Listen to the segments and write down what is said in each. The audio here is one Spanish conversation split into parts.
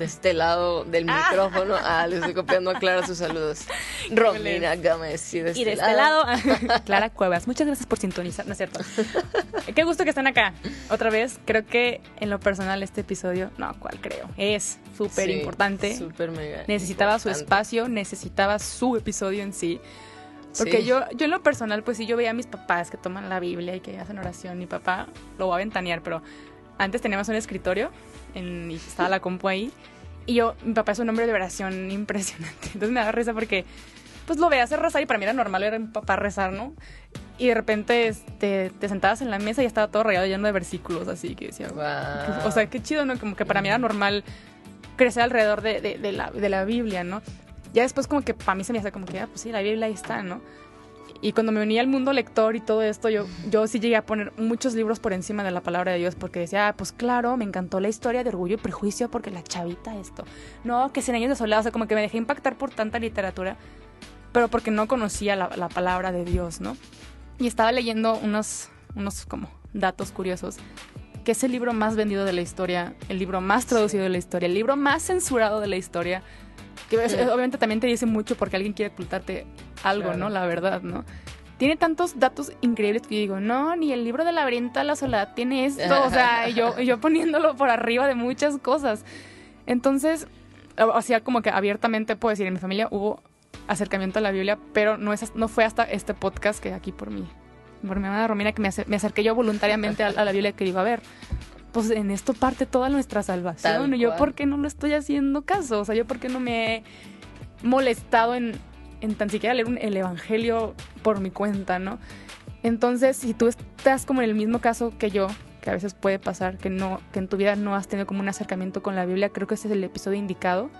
De este lado del Ah. micrófono. Ah, les estoy copiando a Clara sus saludos. Romina Gómez. Y de este, Y de este lado, Clara Cuevas. Muchas gracias por sintonizar, ¿no es cierto? Qué gusto que están acá. Otra vez, creo que en lo personal este episodio, no, ¿cuál creo? Es súper Sí, importante. Súper mega. necesitaba su espacio, necesitaba su episodio en sí. Porque Sí. yo, yo en lo personal, pues sí, yo veía a mis papás que toman la Biblia y que hacen oración. Mi papá lo va a ventanear, pero antes teníamos un escritorio en, y estaba la compu ahí. Y yo, mi papá es un hombre de oración impresionante. Entonces me da risa porque, pues lo veía hacer rezar y para mí era normal ver a mi papá rezar, ¿no? Y de repente este, te sentabas en la mesa y estaba todo regado lleno de versículos, así que decía, Guau. o sea, qué chido, ¿no? Como que para mí era normal crecer alrededor de, de- de la, de la Biblia, ¿no? Ya después como que para mí se me hace como que, ah, pues sí, la Biblia ahí está, ¿no? Y cuando me unía al mundo lector y todo esto, yo, yo sí llegué a poner muchos libros por encima de la palabra de Dios porque decía, ah, pues claro, me encantó la historia de Orgullo y Prejuicio porque la chavita esto. No, que Cien años de soledad, o sea, como que me dejé impactar por tanta literatura, pero porque no conocía la, la palabra de Dios, ¿no? Y estaba leyendo unos, unos como datos curiosos que es el libro más vendido de la historia, el libro más traducido de la historia, el libro más censurado de la historia. Que es- obviamente también te dice mucho porque alguien quiere ocultarte algo, Claro. ¿no? La verdad, ¿no? Tiene tantos datos increíbles que yo digo, no, ni el libro de laberinto de la soledad tiene esto, o sea, yo, y yo poniéndolo por arriba de muchas cosas. Entonces, o sea, como que abiertamente puedo decir, en mi familia hubo acercamiento a la Biblia, pero no, es, no fue hasta este podcast que aquí por mí, por mi hermana Romina, que me, acer- me acerqué yo voluntariamente a, a la Biblia que digo, a ver, pues en esto parte toda nuestra salvación. Y yo. ¿por qué no lo estoy haciendo caso? O sea, yo, ¿por qué no me he molestado en, en tan siquiera leer un- el Evangelio por mi cuenta, ¿no? Entonces, si tú estás como en el mismo caso que yo, que a veces puede pasar, que no, que en tu vida no has tenido como un acercamiento con la Biblia, creo que ese es el episodio indicado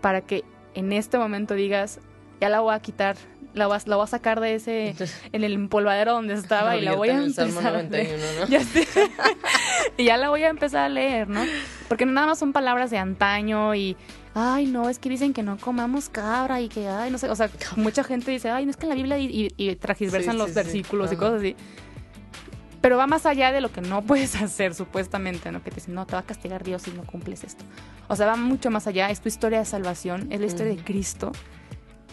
para que en este momento digas, ya la voy a quitar, la voy a, la voy a sacar de ese, en el empolvadero donde estaba y la voy a en el empezar Salmo a leer. 91, ¿no? Ya sé. y ya la voy a empezar a leer, ¿no? Porque nada más son palabras de antaño y, ay, no, es que dicen que no comamos cabra y que, ay, no sé, o sea, mucha gente dice, ay, no es que en la Biblia y, y, y transgiversan Sí, los sí, sí. versículos y Ajá. cosas así. Pero va más allá de lo que no puedes hacer, supuestamente, ¿no? Que te dicen, no, te va a castigar Dios si no cumples esto. O sea, va mucho más allá. Es tu historia de salvación, es la historia de. Cristo.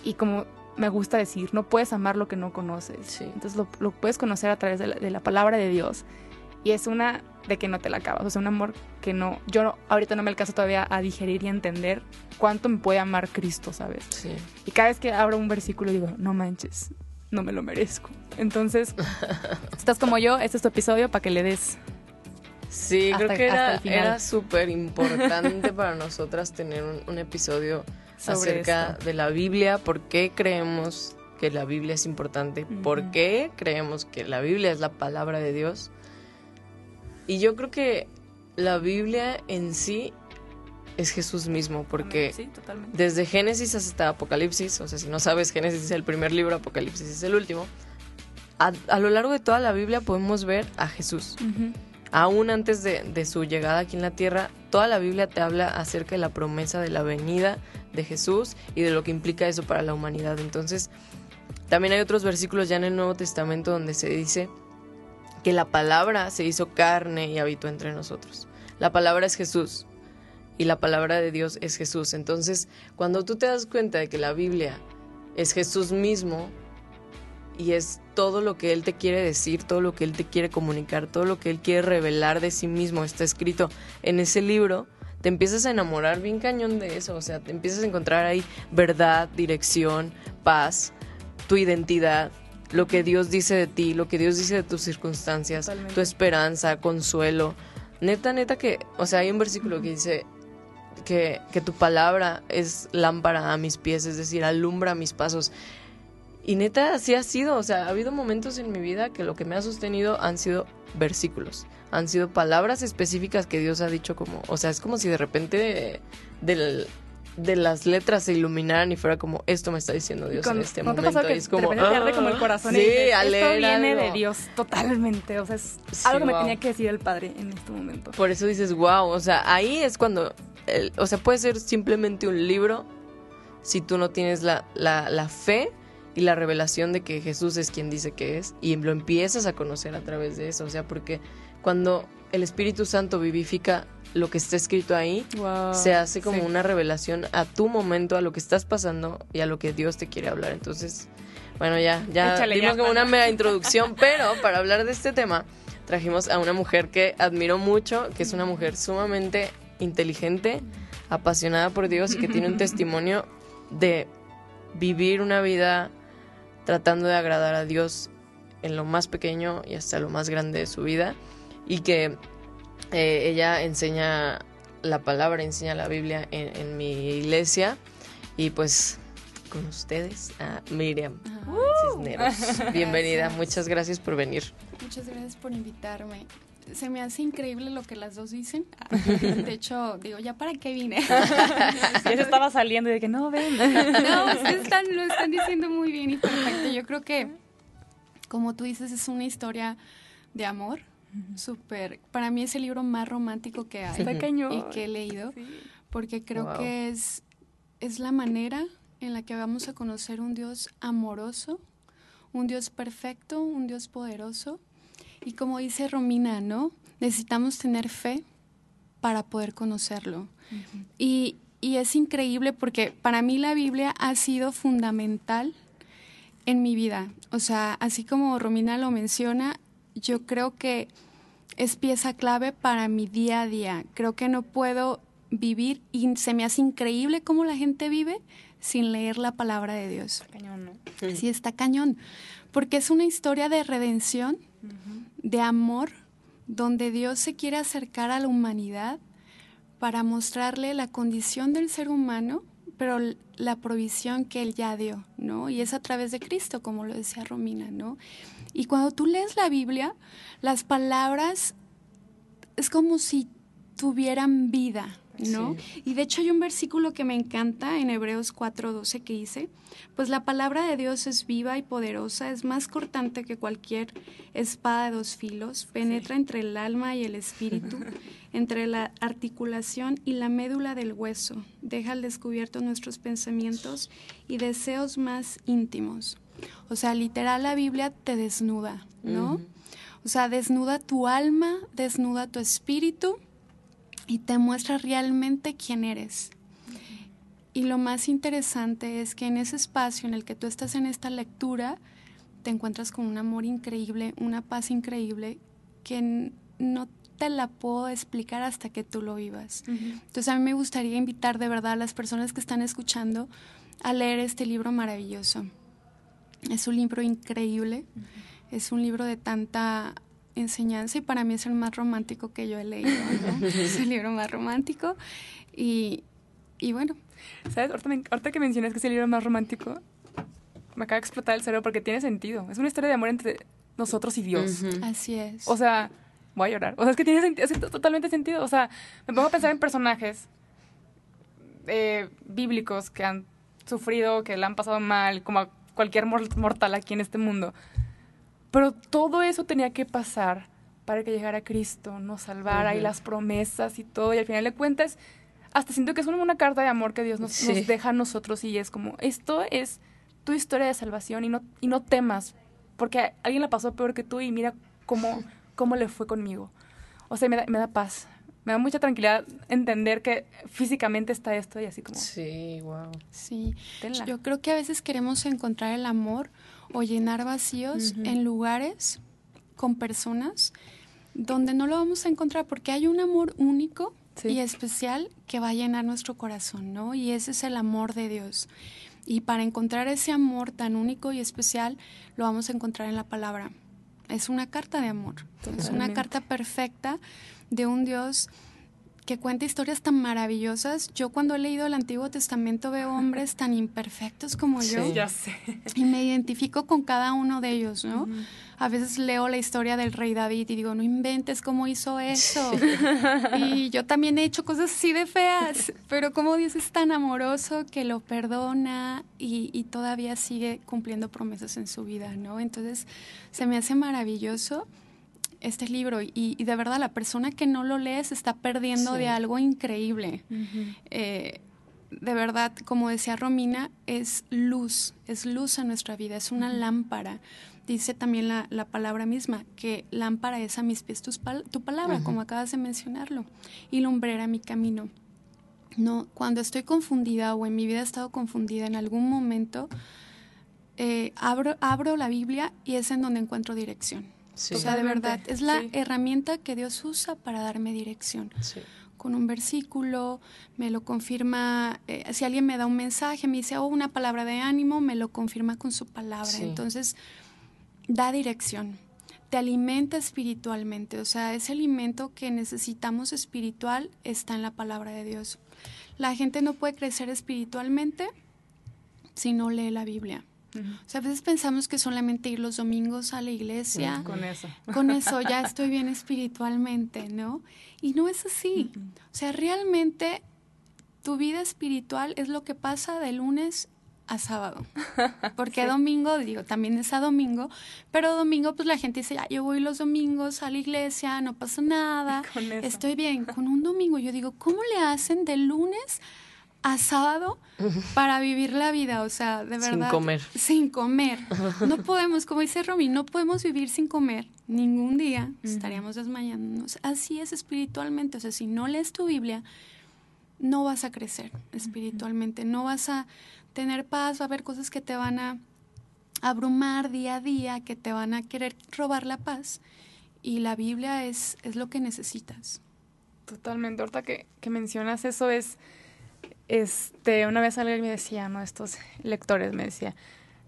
Y como me gusta decir, no puedes amar lo que no conoces. Sí. Entonces lo, lo puedes conocer a través de la, de la palabra de Dios. Y es una de que no te la acabas. O sea, un amor que no. Yo no- ahorita no me alcanzo todavía a digerir y entender cuánto me puede amar Cristo, ¿sabes? Sí. Y cada vez que abro un versículo digo, no manches, no me lo merezco. Entonces, si estás como yo, este es tu episodio para que le des. Sí, Hasta- creo que era, era súper importante para nosotras tener un, un episodio Sobre acerca esto. de la Biblia, por qué creemos que la Biblia es importante, por qué creemos que la Biblia es la palabra de Dios. Y yo creo que la Biblia en sí es Jesús mismo, porque Sí, desde Génesis hasta Apocalipsis, o sea, si no sabes, Génesis es el primer libro, Apocalipsis es el último, a, a lo largo de toda la Biblia podemos ver a Jesús. Aún antes de, de su llegada aquí en la tierra, toda la Biblia te habla acerca de la promesa de la venida de Jesús y de lo que implica eso para la humanidad. Entonces, también hay otros versículos ya en el Nuevo Testamento donde se dice que la palabra se hizo carne y habitó entre nosotros. La palabra es Jesús y la palabra de Dios es Jesús. Entonces, cuando tú te das cuenta de que la Biblia es Jesús mismo, y es todo lo que Él te quiere decir, todo lo que Él te quiere comunicar, todo lo que Él quiere revelar de sí mismo, está escrito en ese libro, te empiezas a enamorar bien cañón de eso, o sea, te empiezas a encontrar ahí verdad, dirección, paz, tu identidad, lo que Dios dice de ti, lo que Dios dice de tus circunstancias, Totalmente. tu esperanza, consuelo. Neta, neta que, o sea, hay un versículo que dice que, que tu palabra es lámpara a mis pies, es decir, alumbra mis pasos. Y neta, así ha sido. O sea, ha habido momentos en mi vida que lo que me ha sostenido han sido versículos. Han sido palabras específicas que Dios ha dicho como... O sea, es como si de repente del, de las letras se iluminaran y fuera como esto me está diciendo Dios en este momento. que es como, de repente te arde como el corazón sí, y dices, esto viene algo. de Dios totalmente. O sea, es Sí, algo que me wow. tenía que decir el Padre en este momento. Por eso dices, wow, o sea, ahí es cuando, el- o sea, puede ser simplemente un libro si tú no tienes la, la, la fe y la revelación de que Jesús es quien dice que es y lo empiezas a conocer a través de eso, o sea, porque cuando el Espíritu Santo vivifica lo que está escrito ahí, Wow. se hace como Sí. una revelación a tu momento, a lo que estás pasando y a lo que Dios te quiere hablar. Entonces, bueno, ya, ya Échale, dimos ya, como una mega introducción, pero para hablar de este tema trajimos a una mujer que admiro mucho, que es una mujer sumamente inteligente, apasionada por Dios y que tiene un testimonio de vivir una vida tratando de agradar a Dios en lo más pequeño y hasta lo más grande de su vida y que eh, ella enseña la palabra, enseña la Biblia en, en mi iglesia y pues con ustedes a Miriam Cisneros. Bienvenida, Gracias. muchas gracias por venir. Muchas gracias por invitarme. Se me hace increíble lo que las dos dicen. De hecho, digo, ¿ya para qué vine? Ya se estaba saliendo y de que no, ven. No, ustedes están, lo están diciendo muy bien y perfecto. Yo creo que, como tú dices, es una historia de amor. Súper. Para mí es el libro más romántico que hay cañón. y que he leído. Sí. porque creo Wow. que es, es la manera en la que vamos a conocer un Dios amoroso, un Dios perfecto, un Dios poderoso. Y como dice Romina, ¿no? Necesitamos tener fe para poder conocerlo. y, y es increíble porque para mí la Biblia ha sido fundamental en mi vida. O sea, así como Romina lo menciona, yo creo que es pieza clave para mi día a día. Creo que no puedo vivir y se me hace increíble cómo la gente vive sin leer la palabra de Dios. Cañón, ¿no? Sí, está cañón. Porque es una historia de redención, de amor, donde Dios se quiere acercar a la humanidad para mostrarle la condición del ser humano, pero la provisión que Él ya dio, ¿no? Y es a través de Cristo, como lo decía Romina, ¿no? Y cuando tú lees la Biblia, las palabras es como si tuvieran vida, ¿no? Y de hecho hay un versículo que me encanta en Hebreos 4:12 que dice, pues la palabra de Dios es viva y poderosa, es más cortante que cualquier espada de dos filos, penetra entre el alma y el espíritu, entre la articulación y la médula del hueso, deja al descubierto nuestros pensamientos y deseos más íntimos. O sea, literal la Biblia te desnuda, ¿no? Ujú. O sea, desnuda tu alma, desnuda tu espíritu y te muestra realmente quién eres. Y lo más interesante es que en ese espacio en el que tú estás en esta lectura, te encuentras con un amor increíble, una paz increíble que no te la puedo explicar hasta que tú lo vivas. Entonces a mí me gustaría invitar de verdad a las personas que están escuchando a leer este libro maravilloso. Es un libro increíble, es un libro de tanta enseñanza y para mí es el más romántico que yo he leído. ¿no? es el libro más romántico y, y bueno, ¿Sabes? Ahorita, me- ahorita que mencionas que es el libro más romántico, me acaba de explotar el cerebro porque tiene sentido. Es una historia de amor entre nosotros y Dios. Así es. O sea, voy a llorar. O sea, es que tiene sentido, hace totalmente sentido. O sea, me pongo a pensar en personajes eh, bíblicos que han sufrido, que la han pasado mal, como a cualquier mor- mortal aquí en este mundo. Pero todo eso tenía que pasar para que llegara Cristo, nos salvara y las promesas y todo. Y al final de cuentas, hasta siento que es una, una carta de amor que Dios nos, Sí. nos deja a nosotros y es como, esto es tu historia de salvación y no, y no temas, porque alguien la pasó peor que tú y mira cómo, cómo le fue conmigo. O sea, me da, me da paz, me da mucha tranquilidad entender que físicamente está esto y así como, Sí, wow. sí. tenla. Yo creo que a veces queremos encontrar el amor o llenar vacíos Ujú. en lugares con personas donde no lo vamos a encontrar porque hay un amor único Sí. y especial que va a llenar nuestro corazón, ¿no? Y ese es el amor de Dios. Y para encontrar ese amor tan único y especial, lo vamos a encontrar en la palabra. Es una carta de amor. Es una Totalmente. carta perfecta de un Dios que cuenta historias tan maravillosas. Yo cuando he leído el Antiguo Testamento veo hombres tan imperfectos como yo. Ya sé. Y me identifico con cada uno de ellos, ¿no? A veces leo la historia del rey David y digo, no inventes cómo hizo eso. y yo también he hecho cosas así de feas, pero como Dios es tan amoroso que lo perdona y, y todavía sigue cumpliendo promesas en su vida, ¿no? Entonces se me hace maravilloso este libro y, y, de verdad la persona que no lo lee se está perdiendo Sí. de algo increíble. Eh, de verdad, como decía Romina, es luz, es luz a nuestra vida, es una lámpara. Dice también la, la palabra misma, que lámpara es a mis pies tus pal- tu palabra, como acabas de mencionarlo, y lumbrera mi camino. No, cuando estoy confundida o en mi vida he estado confundida en algún momento, eh, abro, abro la Biblia y es en donde encuentro dirección. Sí. O sea, de verdad, es la sí. herramienta que Dios usa para darme dirección Sí. con un versículo, me lo confirma, eh, si alguien me da un mensaje, me dice, oh, una palabra de ánimo, me lo confirma con su palabra. Entonces, da dirección, te alimenta espiritualmente, o sea, ese alimento que necesitamos espiritual está en la palabra de Dios. La gente no puede crecer espiritualmente si no lee la Biblia. O sea, a veces pensamos que solamente ir los domingos a la iglesia, Con eso. con eso ya estoy bien espiritualmente, ¿no? Y no es así. O sea, realmente tu vida espiritual es lo que pasa de lunes a sábado. Porque domingo, digo, también es a domingo, pero domingo pues la gente dice, ya, yo voy los domingos a la iglesia, no pasa nada, Con eso. estoy bien. Con un domingo yo digo, ¿cómo le hacen de lunes a sábado para vivir la vida? O sea, de Sin verdad. comer. Sin comer. No podemos, como dice Romy, no podemos vivir sin comer ningún día. Estaríamos desmayándonos. Así es espiritualmente. O sea, si no lees tu Biblia, no vas a crecer espiritualmente. No vas a tener paz. Va a haber cosas que te van a abrumar día a día, que te van a querer robar la paz. Y la Biblia es, es lo que necesitas. Totalmente. Ahorita que, que mencionas eso es, este, una vez alguien me decía, ¿no? Estos lectores me decía,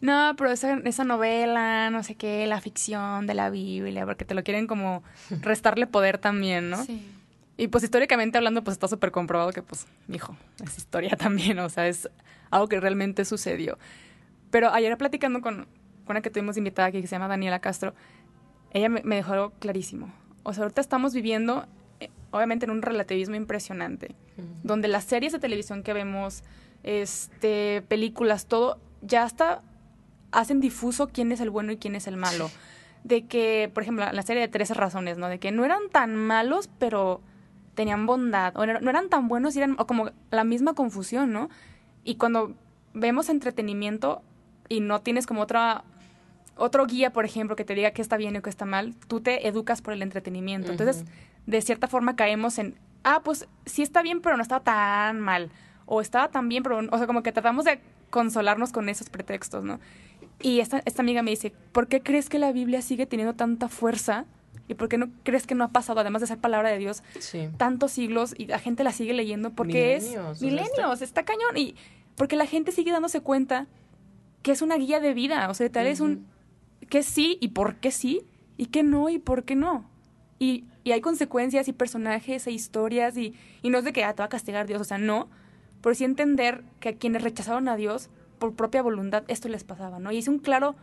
no, pero esa, esa novela, no sé qué, la ficción de la Biblia, porque te lo quieren como restarle poder también, ¿no? Sí. Y pues históricamente hablando, pues está súper comprobado que, pues, hijo, es historia también, o sea, es algo que realmente sucedió. Pero ayer platicando con, con una que tuvimos invitada aquí, que se llama Daniela Castro, ella me, me dejó algo clarísimo. O sea, ahorita estamos viviendo, obviamente, en un relativismo impresionante, donde las series de televisión que vemos, este, películas, todo, ya hasta hacen difuso quién es el bueno y quién es el malo. De que, por ejemplo, la serie de 13 razones, ¿no? De que no eran tan malos, pero tenían bondad. O no eran tan buenos, y eran o como la misma confusión, ¿no? Y cuando vemos entretenimiento y no tienes como otra otro guía, por ejemplo, que te diga qué está bien o qué está mal, tú te educas por el entretenimiento. Entonces. De cierta forma caemos en, ah, pues sí está bien, pero no estaba tan mal. O estaba tan bien, pero, o sea, como que tratamos de consolarnos con esos pretextos, ¿no? Y esta, esta amiga me dice, ¿por qué crees que la Biblia sigue teniendo tanta fuerza? ¿Y por qué no crees que no ha pasado, además de ser palabra de Dios, Sí. tantos siglos y la gente la sigue leyendo? Porque Milenios, es milenios, está... cañón. Y porque la gente sigue dándose cuenta que es una guía de vida, o sea, tal es un que sí y por qué sí, y que no y por qué no. Y, y hay consecuencias y personajes e historias y, y no es de que ah, te va a castigar Dios, o sea, no, pero sí entender que a quienes rechazaron a Dios por propia voluntad esto les pasaba, ¿no? Y es un claro,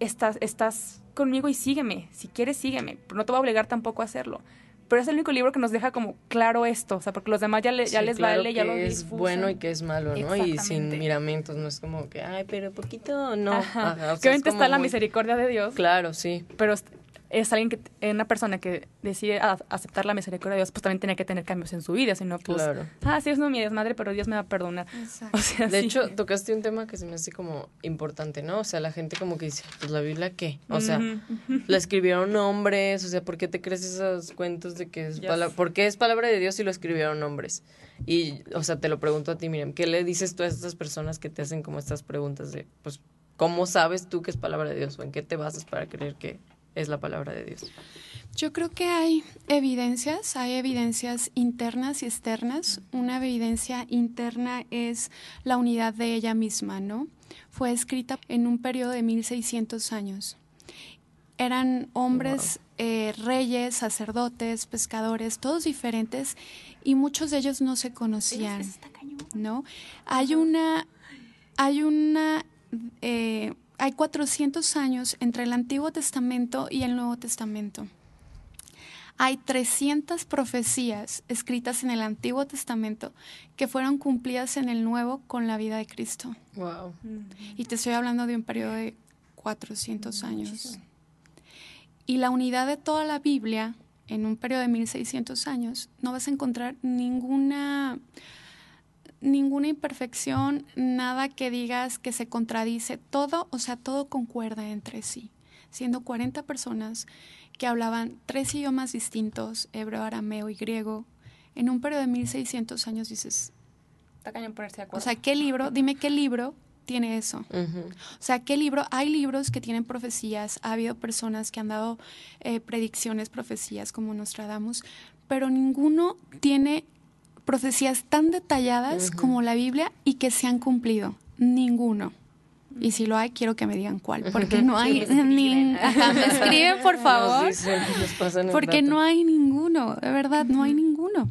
estás, estás conmigo y sígueme, si quieres sígueme, pero no te voy a obligar tampoco a hacerlo. Pero es el único libro que nos deja como claro esto, o sea, porque los demás ya, le- ya Sí, les claro vale, ya que lo es difusan. bueno y que es malo, ¿no? Y sin miramentos, no es como que, ay, pero poquito, no. Ajá. Ajá, o sea, que es obviamente está la muy- misericordia de Dios, Claro, sí. pero es, alguien que, es una persona que decide a- aceptar la misericordia de Dios, pues también tiene que tener cambios en su vida, si no, pues, Claro. ah, sí, es no mi desmadre, pero Dios me va a perdonar. Exacto. O sea, De sí. hecho, tocaste un tema que se me hace como importante, ¿no? O sea, la gente como que dice, pues la Biblia qué? O sea, la escribieron hombres, o sea, ¿por qué te crees esos cuentos de que es. ¿por qué es palabra de Dios si lo escribieron hombres? Y, o sea, te lo pregunto a ti, Miriam, ¿qué le dices tú a estas personas que te hacen como estas preguntas de, pues, ¿cómo sabes tú que es palabra de Dios? ¿O en qué te basas para creer que es la palabra de Dios? Yo creo que hay evidencias, hay evidencias internas y externas. Una evidencia interna es la unidad de ella misma, ¿no? Fue escrita en un periodo de 1600 años. eran hombres eh, reyes, sacerdotes, pescadores, todos diferentes y muchos de ellos no se conocían, ¿no? Hay una, hay una, eh, hay 400 años entre el Antiguo Testamento y el Nuevo Testamento. Hay 300 profecías escritas en el Antiguo Testamento que fueron cumplidas en el Nuevo con la vida de Cristo. Wow. Y te estoy hablando de un periodo de 400 años. Y la unidad de toda la Biblia, en un periodo de 1600 años, no vas a encontrar ninguna ninguna imperfección, nada que digas que se contradice, todo, o sea, todo concuerda entre sí, siendo 40 personas que hablaban tres idiomas distintos, hebreo, arameo y griego, en un periodo de 1600 años dices, Está cañón ponerse de acuerdo. o sea, ¿qué libro? Dime qué libro tiene eso. Ujú. O sea, ¿qué libro? Hay libros que tienen profecías, ha habido personas que han dado eh, predicciones, profecías como Nostradamus, pero ninguno tiene profecías tan detalladas como la Biblia y que se han cumplido. Ninguno. Y si lo hay, quiero que me digan cuál, porque no hay Sí, me escriben. ni- Ajá, me escriben, por favor. Porque no hay ninguno, de verdad, no hay ninguno.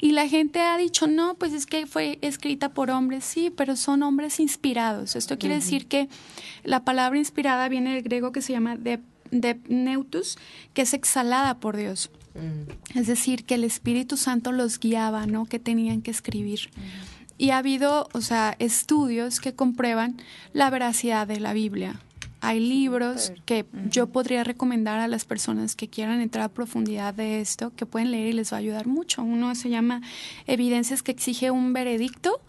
Y la gente ha dicho, no, pues es que fue escrita por hombres, sí, pero son hombres inspirados. Esto quiere decir que la palabra inspirada viene del griego que se llama de, nepneus, que es exhalada por Dios. Mm. Es decir, que el Espíritu Santo los guiaba, ¿no? Que tenían que escribir. Y ha habido, o sea, estudios que comprueban la veracidad de la Biblia. Hay libros que yo podría recomendar a las personas que quieran entrar a profundidad de esto, que pueden leer y les va a ayudar mucho. Uno se llama Evidencias que exige un veredicto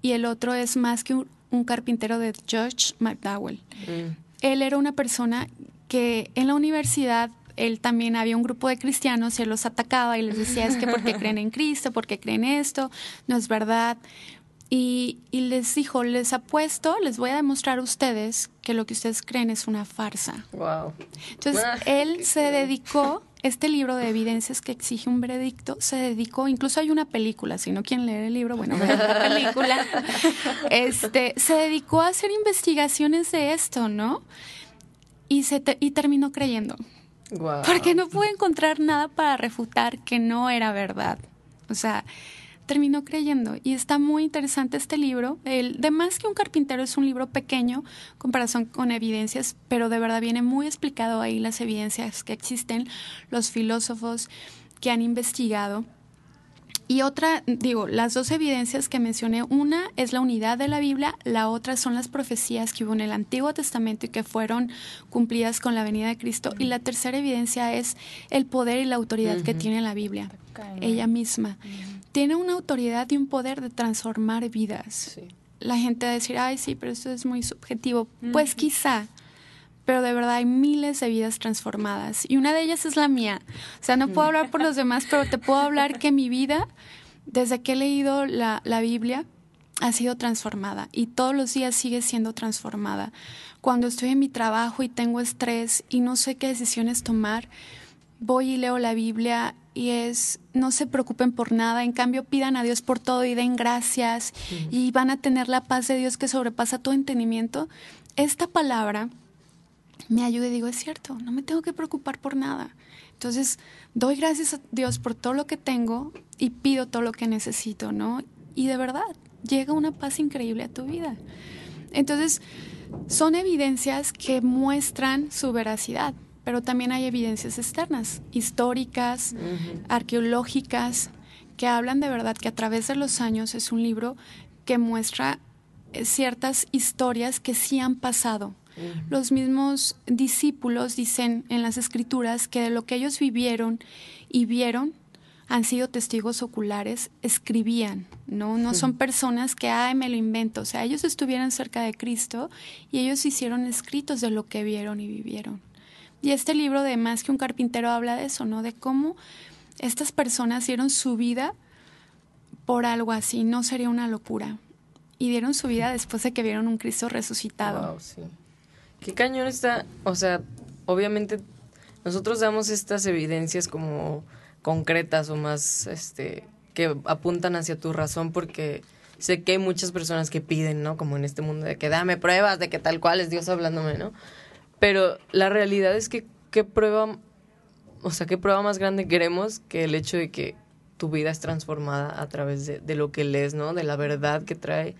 y el otro es más que un, un carpintero de George McDowell Mm. él era una persona que en la universidad él también había un grupo de cristianos y él los atacaba y les decía es que porque creen en Cristo, porque creen esto, no es verdad. Y, y les dijo, les apuesto, les voy a demostrar a ustedes que lo que ustedes creen es una farsa. Wow. Entonces, Ah, él se dedicó, este libro de evidencias que exige un veredicto, se dedicó, incluso hay una película, si no quieren leer el libro, bueno, vean la película. Este, se dedicó a hacer investigaciones de esto, ¿no? Y, se te- y terminó creyendo, Porque no pudo encontrar nada para refutar que no era verdad. O sea, terminó creyendo. Y está muy interesante este libro. El de Más que un carpintero es un libro pequeño comparación con evidencias, pero de verdad viene muy explicado ahí las evidencias que existen, los filósofos que han investigado. Y otra, digo, las dos evidencias que mencioné, una es la unidad de la Biblia, la otra son las profecías que hubo en el Antiguo Testamento y que fueron cumplidas con la venida de Cristo. Y la tercera evidencia es el poder y la autoridad que tiene la Biblia, ella misma. Tiene una autoridad y un poder de transformar vidas. Sí. La gente va a decir, ay, sí, pero esto es muy subjetivo. Pues quizá, pero de verdad hay miles de vidas transformadas y una de ellas es la mía. O sea, no puedo hablar por los demás, pero te puedo hablar que mi vida, desde que he leído la, la Biblia, ha sido transformada y todos los días sigue siendo transformada. Cuando estoy en mi trabajo y tengo estrés y no sé qué decisiones tomar, voy y leo la Biblia y es, no se preocupen por nada, en cambio pidan a Dios por todo y den gracias y van a tener la paz de Dios que sobrepasa todo entendimiento. Esta palabra me ayuda y digo, es cierto, no me tengo que preocupar por nada. Entonces, doy gracias a Dios por todo lo que tengo y pido todo lo que necesito, ¿no? Y de verdad, llega una paz increíble a tu vida. Entonces, son evidencias que muestran su veracidad, pero también hay evidencias externas, históricas, arqueológicas, que hablan de verdad que a través de los años es un libro que muestra eh, ciertas historias que sí han pasado. Los mismos discípulos dicen en las escrituras que de lo que ellos vivieron y vieron han sido testigos oculares, escribían, ¿no? No son personas que, ay, me lo invento. O sea, ellos estuvieron cerca de Cristo y ellos hicieron escritos de lo que vieron y vivieron. Y este libro de Más que un carpintero habla de eso, ¿no? De cómo estas personas dieron su vida por algo así, no sería una locura. Y dieron su vida después de que vieron un Cristo resucitado. Wow, sí. Qué cañón está, o sea, obviamente nosotros damos estas evidencias como concretas o más este que apuntan hacia tu razón porque sé que hay muchas personas que piden, ¿no? Como en este mundo de que dame pruebas de que tal cual es Dios hablándome, ¿no? Pero la realidad es que qué prueba, o sea, qué prueba más grande queremos que el hecho de que tu vida es transformada a través de, de lo que lees, ¿no? De la verdad que trae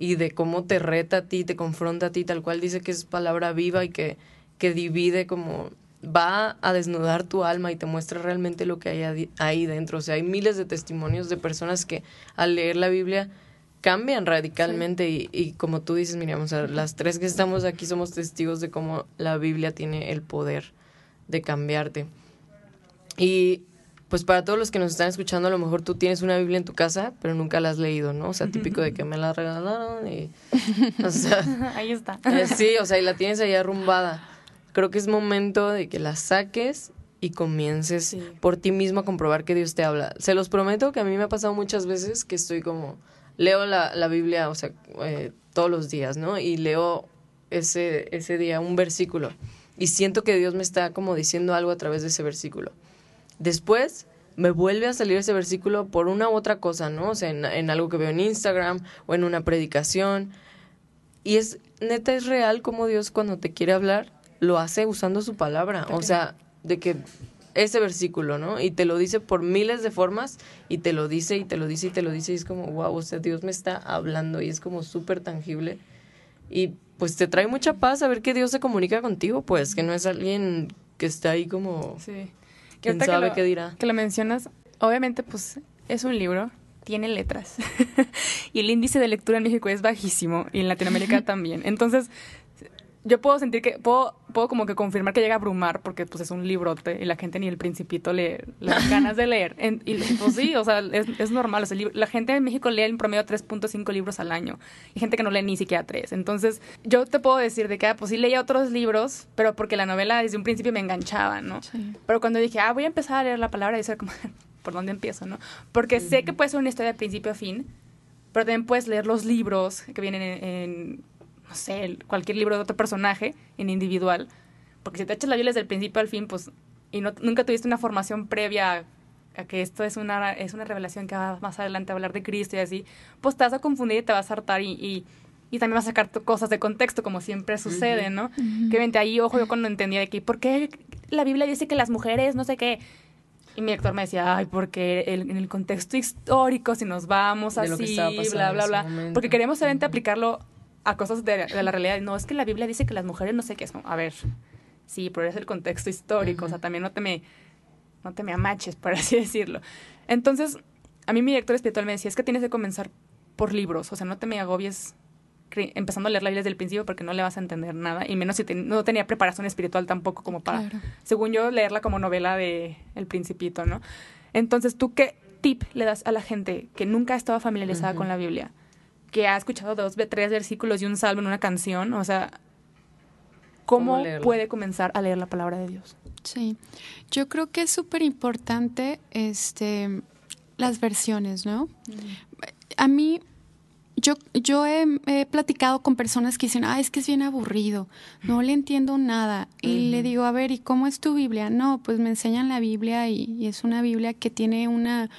y de cómo te reta a ti, te confronta a ti, tal cual dice que es palabra viva y que, que divide como va a desnudar tu alma y te muestra realmente lo que hay ahí dentro. O sea, hay miles de testimonios de personas que al leer la Biblia cambian radicalmente y, y, como tú dices, Miriam, o sea, las tres que estamos aquí somos testigos de cómo la Biblia tiene el poder de cambiarte. Y pues para todos los que nos están escuchando, a lo mejor tú tienes una Biblia en tu casa, pero nunca la has leído, ¿no? O sea, típico de que me la regalaron y... O sea, ahí está. Eh, sí, o sea, y la tienes ahí arrumbada creo que es momento de que la saques y comiences por ti mismo a comprobar que Dios te habla. Se los prometo que a mí me ha pasado muchas veces que estoy como, leo la, la Biblia, o sea, eh, todos los días, ¿no? Y leo ese, ese día un versículo y siento que Dios me está como diciendo algo a través de ese versículo. Después me vuelve a salir ese versículo por una u otra cosa, ¿no? O sea, en, en algo que veo en Instagram o en una predicación. Y es, neta, es real como Dios cuando te quiere hablar lo hace usando su palabra. O sea, de que ese versículo, ¿no? Y te lo dice por miles de formas y te lo dice y te lo dice y te lo dice y es como, wow, o sea, Dios me está hablando y es como súper tangible. Y pues te trae mucha paz saber que Dios se comunica contigo, pues, que no es alguien que está ahí como... Sí. ¿Quién sabe qué dirá? Que lo mencionas, obviamente, pues, es un libro, tiene letras. y el índice de lectura en México es bajísimo y en Latinoamérica también. Entonces, yo puedo sentir que, puedo, puedo como que confirmar que llega a abrumar porque pues es un librote y la gente ni el principito le, le ganas de leer. y pues sí, o sea, es, es normal. O sea, la gente en México lee en promedio 3.5 libros al año y gente que no lee ni siquiera 3. Entonces, yo te puedo decir de que, ah, pues sí leía otros libros, pero porque la novela desde un principio me enganchaba, ¿no? Pero cuando dije, ah, voy a empezar a leer la palabra, y ser como, ¿por dónde empiezo, no? Porque sé que puede ser una historia de principio a fin, pero también puedes leer los libros que vienen en no sé, cualquier libro de otro personaje en individual. Porque si te echas la Biblia desde el principio al fin, pues, y no, nunca tuviste una formación previa a, que esto es una, es una revelación que va más adelante a hablar de Cristo y así, pues te vas a confundir y te vas a hartar y, y, también vas a sacar cosas de contexto, como siempre sucede, ¿no? Que vente ahí, ojo, yo cuando entendía de que, ¿por qué la Biblia dice que las mujeres, no sé qué? Y mi lector me decía, ay, porque en el contexto histórico, si nos vamos así, bla, bla, bla. Porque queremos solamente aplicarlo a cosas de, la realidad. No, es que la Biblia dice que las mujeres no sé qué es. a ver, sí, pero es el contexto histórico, o sea, también no te me, no te me amaches, por así decirlo. Entonces, a mí mi director espiritual me decía, es que tienes que comenzar por libros, o sea, no te me agobies empezando a leer la Biblia desde el principio porque no le vas a entender nada, y menos si no tenía preparación espiritual tampoco como para, según yo, leerla como novela de El Principito, ¿no? Entonces, ¿tú qué tip le das a la gente que nunca ha estado familiarizada con la Biblia? Que ha escuchado dos, tres versículos y un salmo en una canción, o sea, ¿cómo, puede comenzar a leer la palabra de Dios? Sí, yo creo que es súper importante este, las versiones, ¿no? A mí, yo, yo he, platicado con personas que dicen, ah, es que es bien aburrido, no le entiendo nada. Y le digo, a ver, ¿y cómo es tu Biblia? No, pues me enseñan la Biblia y es una Biblia que tiene una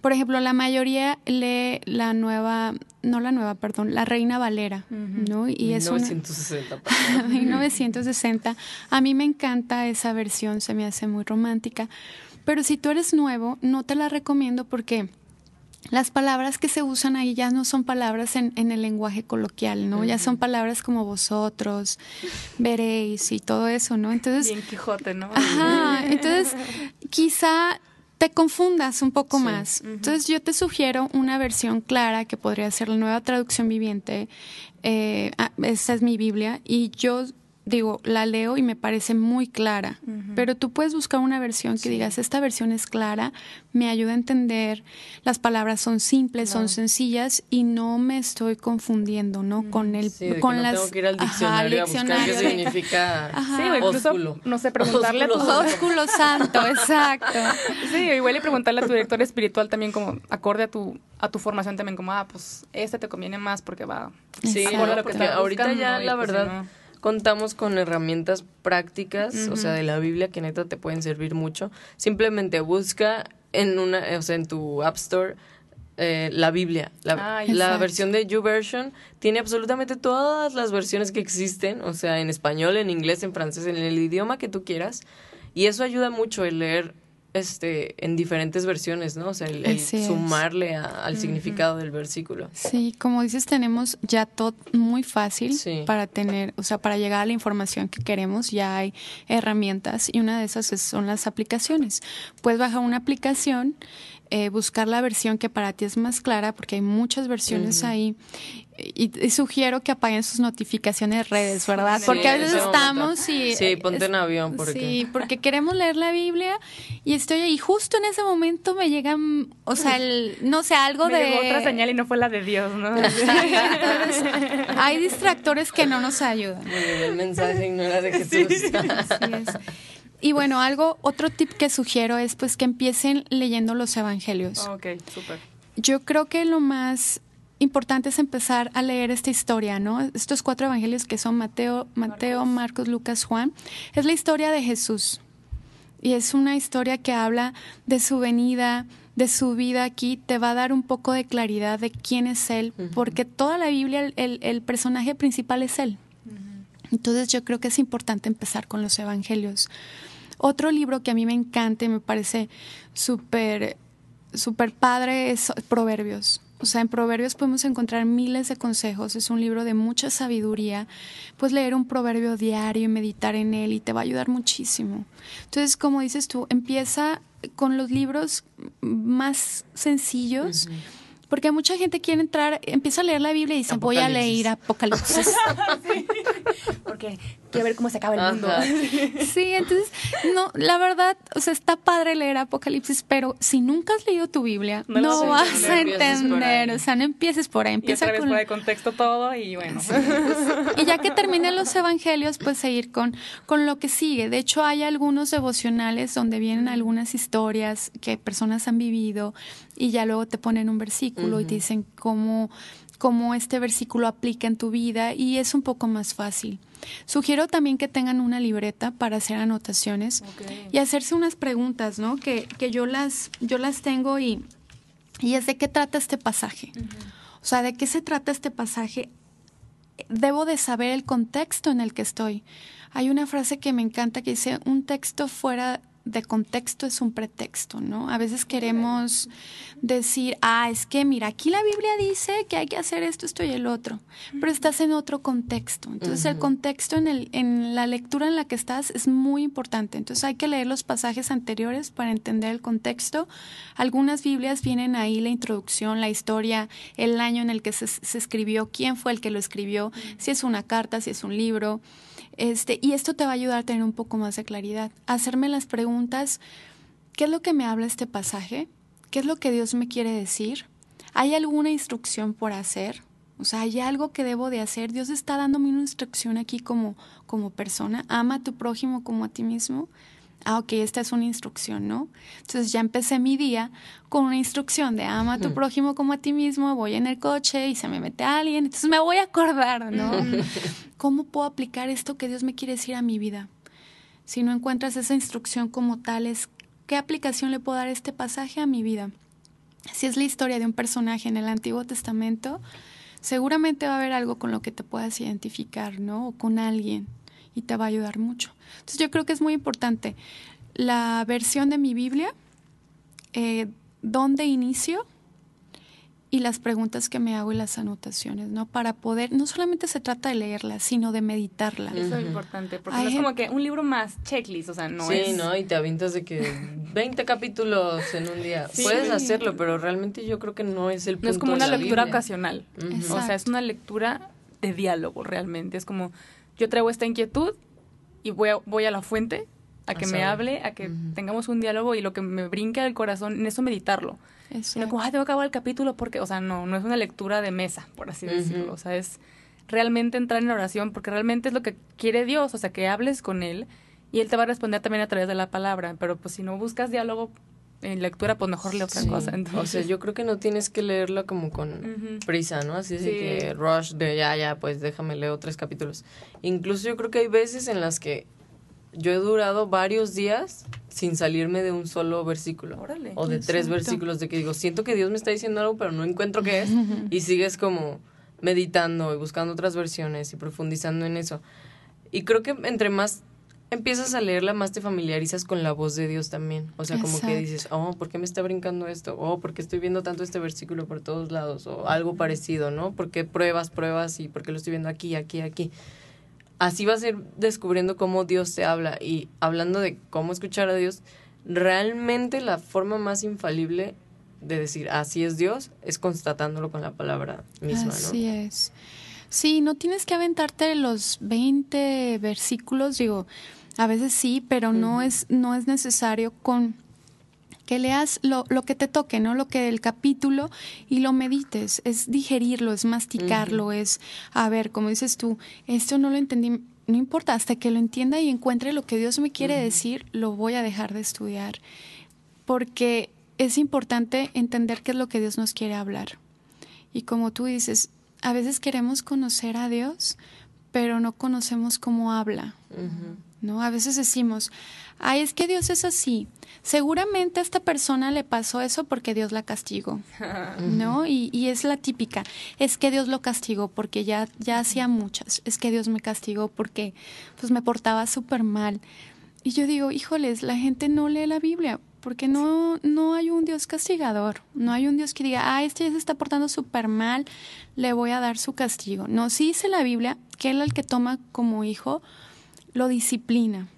por ejemplo, la mayoría lee la nueva, no la nueva, perdón, la Reina Valera, ¿no? Y es 1960. 1960. A mí me encanta esa versión, se me hace muy romántica. Pero si tú eres nuevo, no te la recomiendo porque las palabras que se usan ahí ya no son palabras en, en el lenguaje coloquial, ¿no? Ya son palabras como vosotros, veréis y todo eso, ¿no? Entonces... Bien Quijote, ¿no? Ajá, entonces quizá te confundas un poco más. Entonces yo te sugiero una versión clara que podría ser la nueva traducción viviente. Eh, ah, esa es mi Biblia y yo digo, la leo y me parece muy clara, pero tú puedes buscar una versión que digas, esta versión es clara, me ayuda a entender, las palabras son simples, son sencillas y no me estoy confundiendo, ¿no? Con el con no las tengo que ir al diccionario, a buscar qué significa sí, incluso, no sé, preguntarle a tu ósculo santo, exacto. Sí, igual y preguntarle a tu director espiritual también como acorde a tu a tu formación también como, ah, pues este te conviene más porque va Sí, ahorita ya la pues, verdad contamos con herramientas prácticas, o sea, de la Biblia que neta te pueden servir mucho. Simplemente busca en una, o sea, en tu App Store eh, la Biblia. La, Ah, la versión de YouVersion tiene absolutamente todas las versiones que existen, o sea, en español, en inglés, en francés, en el idioma que tú quieras. Y eso ayuda mucho el leer este en diferentes versiones, ¿no? O sea, el, sumarle a- al significado del versículo. Sí, como dices, tenemos ya todo muy fácil Sí. para tener, o sea, para llegar a la información que queremos, ya hay herramientas y una de esas es- son las aplicaciones. Puedes bajar una aplicación, eh, buscar la versión que para ti es más clara, porque hay muchas versiones ahí. Y, y sugiero que apaguen sus notificaciones redes, ¿verdad? Sí, porque a veces estamos y... Sí, ponte en avión porque... Sí, porque queremos leer la Biblia y estoy ahí. Justo en ese momento me llegan, o sea, el, no sé, algo Me de... llegó otra señal y no fue la de Dios, ¿no? Entonces, hay distractores que no nos ayudan. El mensaje y no era de Jesús. Así es. Y bueno, algo, otro tip que sugiero es pues que empiecen leyendo los evangelios. ok, súper. Yo creo que lo más importante es empezar a leer esta historia, ¿no? Estos cuatro evangelios que son Mateo, Mateo, Marcos, Lucas, Juan, es la historia de Jesús. Y es una historia que habla de su venida, de su vida aquí, te va a dar un poco de claridad de quién es Él, porque toda la Biblia, el, el- el personaje principal es Él. Entonces yo creo que es importante empezar con los evangelios. Otro libro que a mí me encanta y me parece súper, súper padre es Proverbios. O sea, en Proverbios podemos encontrar miles de consejos. Es un libro de mucha sabiduría. Puedes leer un proverbio diario y meditar en él y te va a ayudar muchísimo. Entonces, como dices tú, empieza con los libros más sencillos. Porque mucha gente quiere entrar, empieza a leer la Biblia y dice, voy a leer Apocalipsis. Porque quiero ver cómo se acaba el mundo. Sí, entonces, no, la verdad, o sea, está padre leer Apocalipsis, pero si nunca has leído tu Biblia, No vas a entender. Por. O sea, no empieces por ahí, Y empieza otra vez con... fuera de contexto todo y bueno. Y ya que terminen los evangelios, pues seguir con, con lo que sigue. De hecho, hay algunos devocionales donde vienen algunas historias que personas han vivido y ya luego te ponen un versículo y te dicen cómo, cómo este versículo aplica en tu vida y es un poco más fácil. Sugiero también que tengan una libreta para hacer anotaciones y hacerse unas preguntas, ¿no? Que, que yo las, yo las tengo y, y es de qué trata este pasaje. O sea, ¿de qué se trata este pasaje? Debo de saber el contexto en el que estoy. Hay una frase que me encanta que dice, un texto fuera de contexto es un pretexto, ¿no? A veces queremos decir, ah, es que mira, aquí la Biblia dice que hay que hacer esto, esto y el otro, pero estás en otro contexto. Entonces el contexto en, el, en la lectura en la que estás es muy importante. Entonces hay que leer los pasajes anteriores para entender el contexto. Algunas Biblias vienen ahí la introducción, la historia, el año en el que se, se escribió, quién fue el que lo escribió, si es una carta, si es un libro. Este, y esto te va a ayudar a tener un poco más de claridad. Hacerme las preguntas, ¿qué es lo que me habla este pasaje? ¿Qué es lo que Dios me quiere decir? ¿Hay alguna instrucción por hacer? O sea, ¿hay algo que debo de hacer? Dios está dándome una instrucción aquí como, como persona. Ama a tu prójimo como a ti mismo. Ah, ok, esta es una instrucción, ¿no? Entonces ya empecé mi día con una instrucción de ama a tu prójimo como a ti mismo, voy en el coche y se me mete alguien, entonces me voy a acordar, ¿no? ¿Cómo puedo aplicar esto que Dios me quiere decir a mi vida? Si no encuentras esa instrucción como tal, es ¿qué aplicación le puedo dar a este pasaje a mi vida? Si es la historia de un personaje en el Antiguo Testamento, seguramente va a haber algo con lo que te puedas identificar, ¿no? O con alguien y te va a ayudar mucho. Entonces yo creo que es muy importante la versión de mi Biblia, eh, dónde inicio y las preguntas que me hago y las anotaciones, ¿no? Para poder, no solamente se trata de leerla, sino de meditarla. Eso es importante, porque no es como que un libro más checklist, o sea, no sí, es... ¿no? Y te avientas de que 20 capítulos en un día. Sí. Puedes hacerlo, pero realmente yo creo que no es el punto No es como de una lectura Biblia. ocasional. Exacto. O sea, es una lectura de diálogo realmente. Es como, yo traigo esta inquietud y voy a, voy a la fuente a que me hable, a que tengamos un diálogo y lo que me brinca del corazón, en eso meditarlo. Eso. No como, ay, tengo que acabar el capítulo porque, o sea, no, no es una lectura de mesa, por así decirlo. O sea, es realmente entrar en la oración porque realmente es lo que quiere Dios, o sea, que hables con Él y Él te va a responder también a través de la palabra. Pero pues si no buscas diálogo en lectura, pues mejor lee otra Sí. cosa. O Entonces, sea, yo creo que no tienes que leerla como con Ujú. prisa, ¿no? Así de Sí. que rush de ya, ya, pues déjame leer tres capítulos. Incluso yo creo que hay veces en las que yo he durado varios días sin salirme de un solo versículo. Órale. o de tres Exacto. versículos de que digo, siento que Dios me está diciendo algo, pero no encuentro qué es. y sigues como meditando y buscando otras versiones y profundizando en eso. Y creo que entre más empiezas a leerla, más te familiarizas con la voz de Dios también. O sea, como que dices, oh, ¿por qué me está brincando esto? Oh, ¿por qué estoy viendo tanto este versículo por todos lados? O algo parecido, ¿no? ¿Por qué pruebas, pruebas y por qué lo estoy viendo aquí, aquí, aquí? Así vas a ir descubriendo cómo Dios te habla. Y hablando de cómo escuchar a Dios, realmente la forma más infalible de decir así es Dios es constatándolo con la palabra misma, Así ¿no? es. Sí, no tienes que aventarte los 20 versículos, digo, a veces sí, pero no es no es necesario con que leas lo, lo que te toque, ¿no? Lo que el capítulo y lo medites, es digerirlo, es masticarlo, es, a ver, como dices tú, esto no lo entendí, no importa, hasta que lo entienda y encuentre lo que Dios me quiere decir, lo voy a dejar de estudiar, porque es importante entender qué es lo que Dios nos quiere hablar. Y como tú dices, a veces queremos conocer a Dios, pero no conocemos cómo habla. ¿No? A veces decimos, ay, es que Dios es así. Seguramente a esta persona le pasó eso porque Dios la castigó, ¿no? Y, y es la típica, es que Dios lo castigó porque ya, ya hacía muchas, es que Dios me castigó porque pues me portaba súper mal. Y yo digo, híjoles, la gente no lee la Biblia porque no, no hay un Dios castigador, no hay un Dios que diga, ah, este ya se está portando súper mal, le voy a dar su castigo. No, sí dice la Biblia que él al que toma como hijo lo disciplina,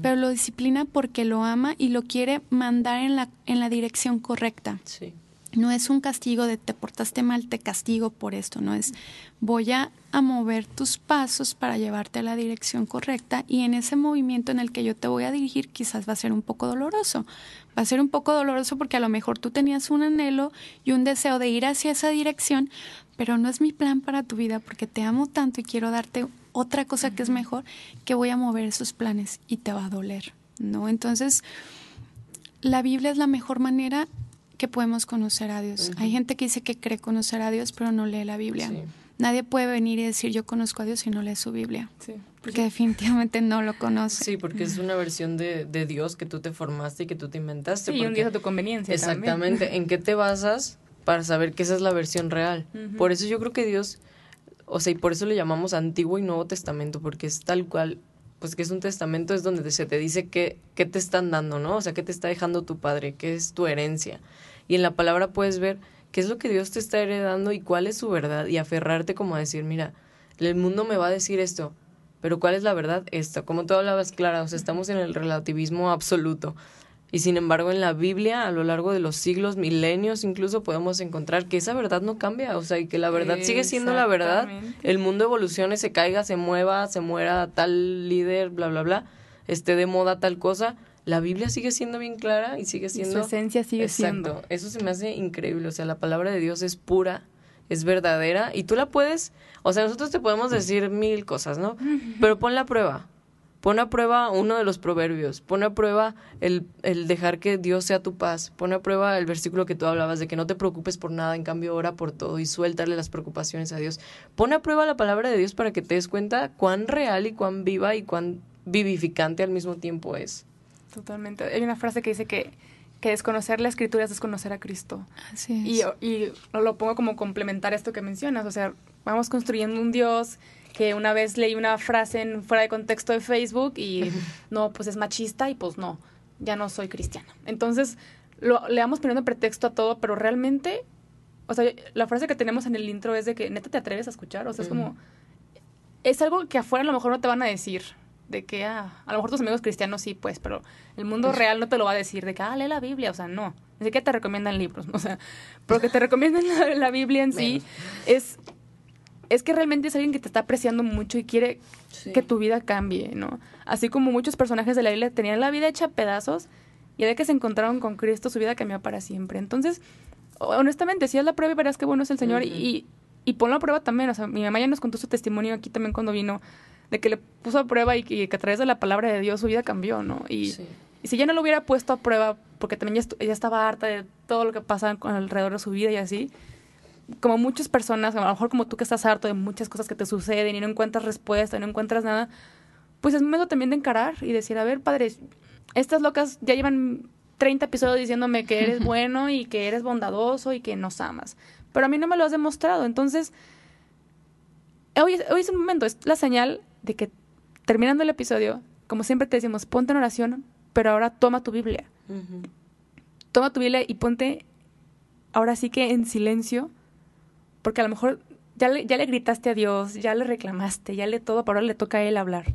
pero lo disciplina porque lo ama y lo quiere mandar en la, en la dirección correcta. Sí. No es un castigo de te portaste mal, te castigo por esto, no es voy a, a mover tus pasos para llevarte a la dirección correcta y en ese movimiento en el que yo te voy a dirigir quizás va a ser un poco doloroso. Va a ser un poco doloroso porque a lo mejor tú tenías un anhelo y un deseo de ir hacia esa dirección, pero no es mi plan para tu vida porque te amo tanto y quiero darte otra cosa que es mejor que voy a mover esos planes y te va a doler, ¿no? Entonces, la Biblia es la mejor manera que podemos conocer a Dios. Hay gente que dice que cree conocer a Dios, pero no lee la Biblia. Sí. Nadie puede venir y decir yo conozco a Dios si no lee su Biblia, Sí. porque definitivamente no lo conoce. Sí, porque es una versión de, de Dios que tú te formaste y que tú te inventaste. Sí, y un porque- Dios a tu conveniencia también. Exactamente. ¿En qué te basas para saber que esa es la versión real? Por eso yo creo que Dios, o sea, y por eso le llamamos Antiguo y Nuevo Testamento, porque es tal cual, pues que es un testamento, es donde se te dice qué, qué te están dando, ¿no? O sea, qué te está dejando tu padre, qué es tu herencia. Y en la palabra puedes ver qué es lo que Dios te está heredando y cuál es su verdad, y aferrarte como a decir, mira, el mundo me va a decir esto, pero ¿cuál es la verdad? Esta. Como tú hablabas, Clara, o sea, estamos en el relativismo absoluto. Y sin embargo, en la Biblia, a lo largo de los siglos, milenios, incluso podemos encontrar que esa verdad no cambia, o sea, y que la verdad sigue siendo la verdad. El mundo evolucione, se caiga, se mueva, se muera tal líder, bla, bla, bla, esté de moda tal cosa. La Biblia sigue siendo bien clara y sigue Y su siendo... esencia sigue Exacto. siendo. Eso se me hace increíble. O sea, la palabra de Dios es pura, es verdadera y tú la puedes, o sea, nosotros te podemos decir mil cosas, ¿no? Pero pon la prueba. Pon a prueba uno de los proverbios. Pon a prueba el, el dejar que Dios sea tu paz. Pon a prueba el versículo que tú hablabas de que no te preocupes por nada, en cambio ora por todo y suéltale las preocupaciones a Dios. Pon a prueba la palabra de Dios para que te des cuenta cuán real y cuán viva y cuán vivificante al mismo tiempo es. Totalmente. Hay una frase que dice que, que desconocer la escritura es desconocer a Cristo. Así Y, es. y lo, lo pongo como complementar a esto que mencionas. O sea, vamos construyendo un Dios que una vez leí una frase en, fuera de contexto de Facebook y no, pues es machista y pues no, ya no soy cristiana. Entonces, lo, le vamos poniendo pretexto a todo, pero realmente, o sea, la frase que tenemos en el intro es de que neta te atreves a escuchar. O sea, es como, es algo que afuera a lo mejor no te van a decir. De que, ah, a lo mejor tus amigos cristianos sí, pues, pero el mundo real no te lo va a decir. De que, ah, lee la Biblia. O sea, no. Ni siquiera te recomiendan libros. O sea, pero que te recomiendan la, la Biblia en sí es, es que realmente es alguien que te está apreciando mucho y quiere que tu vida cambie, ¿no? Así como muchos personajes de la Biblia tenían la vida hecha a pedazos y de que se encontraron con Cristo, su vida cambió para siempre. Entonces, honestamente, si es la prueba y verás qué bueno es el Señor y, y ponlo a prueba también. O sea, mi mamá ya nos contó su testimonio aquí también cuando vino, de que le puso a prueba y que, que a través de la palabra de Dios su vida cambió, ¿no? Y, Sí. y si ya no lo hubiera puesto a prueba, porque también ya, ella estaba harta de todo lo que pasa con alrededor de su vida y así, como muchas personas, a lo mejor como tú que estás harto de muchas cosas que te suceden y no encuentras respuesta, y no encuentras nada, pues es momento también de encarar y decir, a ver, padres, estas locas ya llevan 30 episodios diciéndome que eres bueno y que eres bondadoso y que nos amas. Pero a mí no me lo has demostrado. Entonces, hoy, hoy es el momento, es la señal de que terminando el episodio, como siempre te decimos, ponte en oración, pero ahora toma tu Biblia. Toma tu Biblia y ponte ahora sí que en silencio, porque a lo mejor ya le, ya le gritaste a Dios, ya le reclamaste, ya le todo, pero ahora le toca a Él hablar.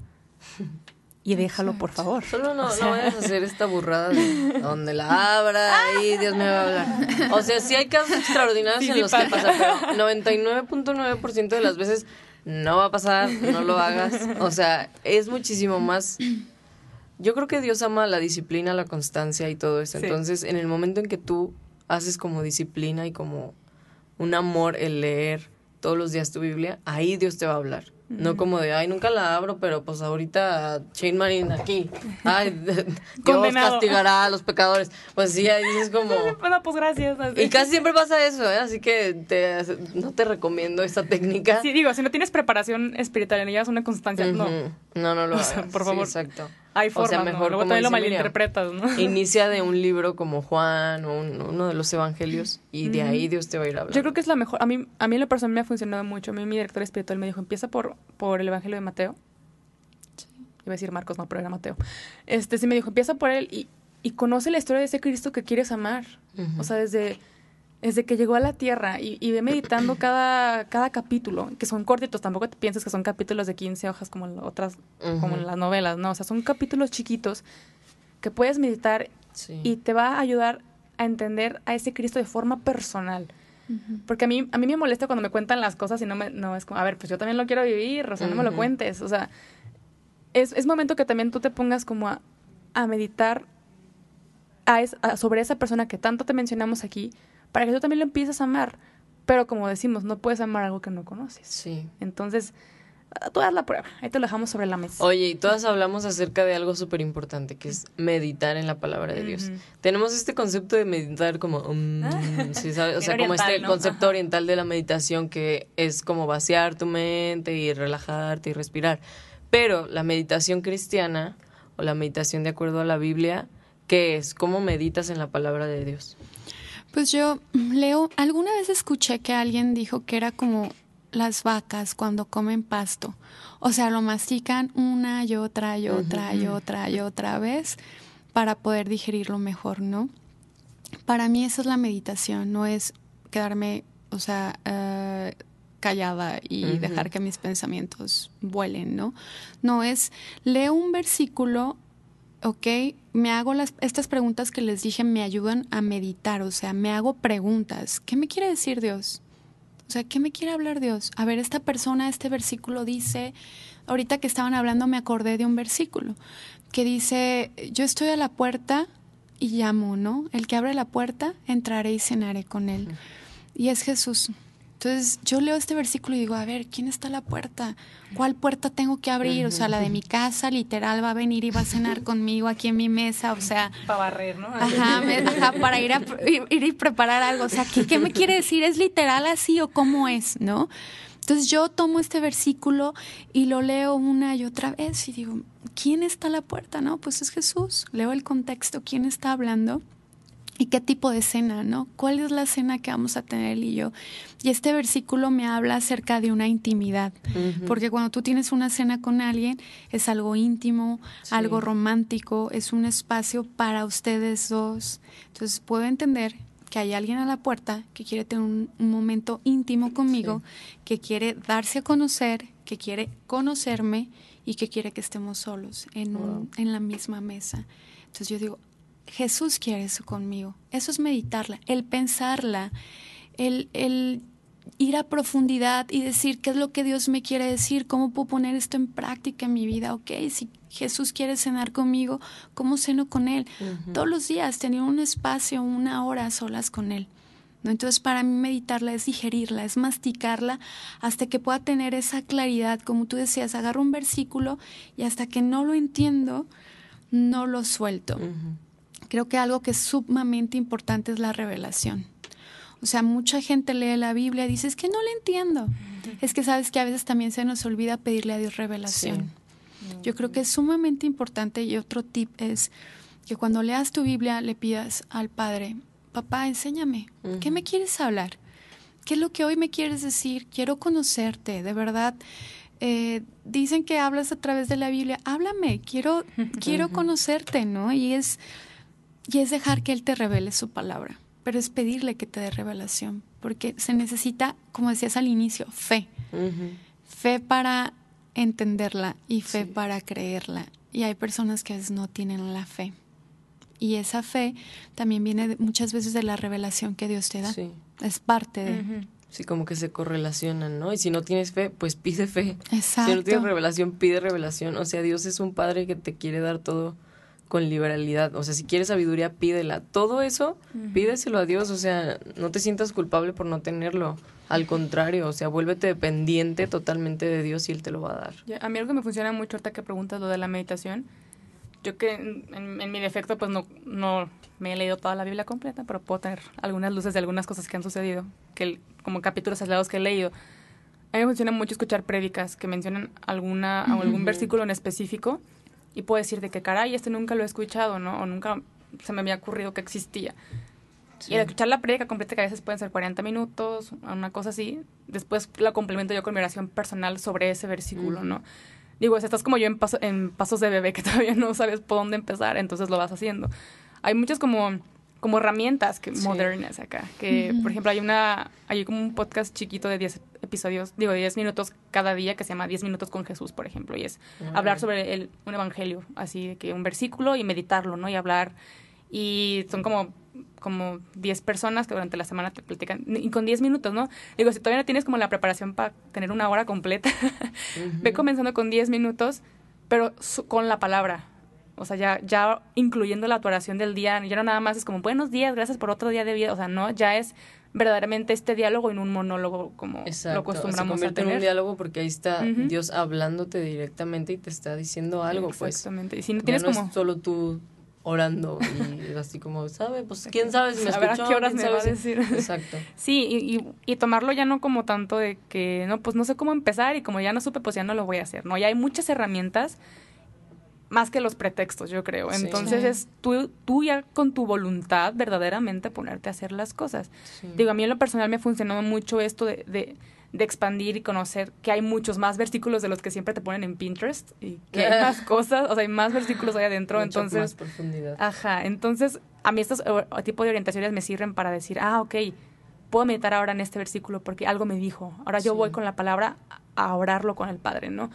Y déjalo, por favor. Solo no, no vayas a hacer esta burrada de donde la abra y Dios me va a hablar. O sea, sí hay casos extraordinarios en los que pasa, pero 99.9% de las veces no va a pasar, no lo hagas. O sea, es muchísimo más. Yo creo que Dios ama la disciplina, la constancia y todo eso. Entonces, en el momento en que tú haces como disciplina y como un amor el leer todos los días tu Biblia, ahí Dios te va a hablar. No como de, ay, nunca la abro, pero pues ahorita Shane Marine aquí. Ay, Dios castigará a los pecadores. Pues sí, ahí dices como... Bueno, pues gracias. Y casi siempre pasa eso, ¿eh? Así que te, no te recomiendo esta técnica. Sí, digo, si no tienes preparación espiritual y llevas una constancia, no. No, no lo hagas. por favor. exacto. Hay formas, o sea, mejor ¿no? Luego lo malinterpretas, ¿no? Inicia de un libro como Juan o uno de los evangelios y de ahí Dios te va a ir a hablar. Yo creo que es la mejor. A mí, a mí en lo personal me ha funcionado mucho. A mí mi director espiritual me dijo, empieza por, por el evangelio de Mateo. Sí. Iba a decir Marcos, no, pero era Mateo. Este sí me dijo, empieza por él y, y conoce la historia de ese Cristo que quieres amar. O sea, desde desde que llegó a la Tierra y, y ve meditando cada, cada capítulo, que son cortitos, tampoco te pienses que son capítulos de 15 hojas como otras, como las novelas, no, o sea, son capítulos chiquitos que puedes meditar y te va a ayudar a entender a ese Cristo de forma personal. Porque a mí, a mí me molesta cuando me cuentan las cosas y no me, no es como, a ver, pues yo también lo quiero vivir, o sea, no me lo cuentes, o sea, es, es momento que también tú te pongas como a, a meditar a sobre esa persona que tanto te mencionamos aquí, para que tú también lo empieces a amar. Pero como decimos, no puedes amar algo que no conoces. Sí. Entonces, tú haz la prueba. Ahí te lo dejamos sobre la mesa. Oye, y todas hablamos acerca de algo súper importante, que es meditar en la palabra de Dios. Tenemos este concepto de meditar como, um, ¿sí sabes? O sea, como este concepto oriental de la meditación que es como vaciar tu mente y relajarte y respirar. Pero la meditación cristiana o la meditación de acuerdo a la Biblia, ¿qué es? ¿Cómo meditas en la palabra de Dios? Pues yo leo, alguna vez escuché que alguien dijo que era como las vacas cuando comen pasto. O sea, lo mastican una y otra y otra y otra y otra vez para poder digerirlo mejor, ¿no? Para mí esa es la meditación, no es quedarme, o sea, eh, callada y dejar que mis pensamientos vuelen, ¿no? No es, leo un versículo ok, me hago las, estas preguntas que les dije, me ayudan a meditar, o sea, me hago preguntas. ¿Qué me quiere decir Dios? O sea, ¿qué me quiere hablar Dios? A ver, esta persona, este versículo dice, ahorita que estaban hablando me acordé de un versículo que dice, yo estoy a la puerta y llamo, ¿no? El que abre la puerta, entraré y cenaré con él. Y es Jesús. Entonces yo leo este versículo y digo, a ver, ¿quién está a la puerta? ¿Cuál puerta tengo que abrir? O sea, la de mi casa, literal, va a venir y va a cenar conmigo aquí en mi mesa, o sea... Para barrer, ¿no? Ajá, para ir a ir y preparar algo. O sea, ¿qué, ¿qué me quiere decir? ¿Es literal así o cómo es, no? Entonces yo tomo este versículo y lo leo una y otra vez y digo, ¿quién está a la puerta? No, pues es Jesús. Leo el contexto, ¿quién está hablando? ¿Y qué tipo de cena, no? ¿Cuál es la cena que vamos a tener él y yo? Y este versículo me habla acerca de una intimidad, porque cuando tú tienes una cena con alguien es algo íntimo, algo romántico, es un espacio para ustedes dos. Entonces puedo entender que hay alguien a la puerta que quiere tener un, momento íntimo conmigo, que quiere darse a conocer, que quiere conocerme y que quiere que estemos solos en, en la misma mesa. Entonces yo digo, Jesús quiere eso conmigo. Eso es meditarla, el pensarla, el, el ir a profundidad y decir qué es lo que Dios me quiere decir, cómo puedo poner esto en práctica en mi vida. Ok, si Jesús quiere cenar conmigo, ¿cómo ceno con Él? Todos los días tener un espacio, una hora solas con Él. ¿no? Entonces para mí meditarla es digerirla, es masticarla hasta que pueda tener esa claridad, como tú decías, agarro un versículo y hasta que no lo entiendo, no lo suelto creo que algo que es sumamente importante es la revelación. O sea, mucha gente lee la Biblia y dice, es que no la entiendo. Es que sabes que a veces también se nos olvida pedirle a Dios revelación. Yo creo que es sumamente importante y otro tip es que cuando leas tu Biblia le pidas al Padre, papá, enséñame, ¿qué me quieres hablar? ¿Qué es lo que hoy me quieres decir? Quiero conocerte, de verdad. Eh, dicen que hablas a través de la Biblia, háblame, quiero, quiero conocerte, ¿no? Y es, y es dejar que Él te revele su palabra, pero es pedirle que te dé revelación, porque se necesita, como decías al inicio, fe. Fe para entenderla y fe para creerla. Y hay personas que a veces no tienen la fe. Y esa fe también viene muchas veces de la revelación que Dios te da. Es parte de... Sí, como que se correlacionan, ¿no? Y si no tienes fe, pues pide fe. Exacto. Si no tienes revelación, pide revelación. O sea, Dios es un padre que te quiere dar todo con liberalidad. O sea, si quieres sabiduría, pídela. Todo eso, pídeselo a Dios. O sea, no te sientas culpable por no tenerlo. Al contrario, o sea, vuélvete dependiente totalmente de Dios y Él te lo va a dar. a mí algo que me funciona mucho ahorita que preguntas lo de la meditación. Yo que en, mi defecto, pues no, no me he leído toda la Biblia completa, pero puedo tener algunas luces de algunas cosas que han sucedido, que como capítulos aislados que he leído. A mí me funciona mucho escuchar prédicas que mencionan alguna, algún versículo en específico y puedo decir de que, caray, este nunca lo he escuchado, ¿no? O nunca se me había ocurrido que existía. Y al escuchar la prédica completa, que a veces pueden ser 40 minutos, una cosa así, después la complemento yo con mi oración personal sobre ese versículo, ¿no? Digo, estás como yo en, en pasos de bebé que todavía no sabes por dónde empezar, entonces lo vas haciendo. Hay muchas como como herramientas que modernas acá. Que, por ejemplo, hay una, hay como un podcast chiquito de 10 episodios, digo, 10 minutos cada día que se llama 10 minutos con Jesús, por ejemplo, y es hablar sobre el, un evangelio, así que un versículo y meditarlo, ¿no? Y hablar, y son como como 10 personas que durante la semana te platican, y con 10 minutos, ¿no? Digo, si todavía no tienes como la preparación para tener una hora completa, ve comenzando con 10 minutos, pero con la palabra, o sea, ya, ya incluyendo la oración del día, ya no nada más es como buenos días, gracias por otro día de vida, o sea, no, ya es verdaderamente este diálogo en un monólogo como lo acostumbramos se a tener. en un diálogo porque ahí está Dios hablándote directamente y te está diciendo algo, pues. Exactamente. Y si no tienes como es solo tú orando y así como, ¿sabe? Pues quién sabe si me escuchó, a qué horas me va a decir. Exacto. Sí, y, y, tomarlo ya no como tanto de que, no, pues no sé cómo empezar y como ya no supe, pues ya no lo voy a hacer, ¿no? Ya hay muchas herramientas más que los pretextos, yo creo. Entonces es tú, tú ya con tu voluntad verdaderamente ponerte a hacer las cosas. Digo, a mí en lo personal me ha funcionado mucho esto de, de, expandir y conocer que hay muchos más versículos de los que siempre te ponen en Pinterest y que hay más cosas, o sea, hay más versículos ahí adentro. entonces, más profundidad. Ajá, entonces a mí estos tipos de orientaciones me sirven para decir, ah, ok, puedo meditar ahora en este versículo porque algo me dijo. Ahora yo voy con la palabra a orarlo con el Padre, ¿no?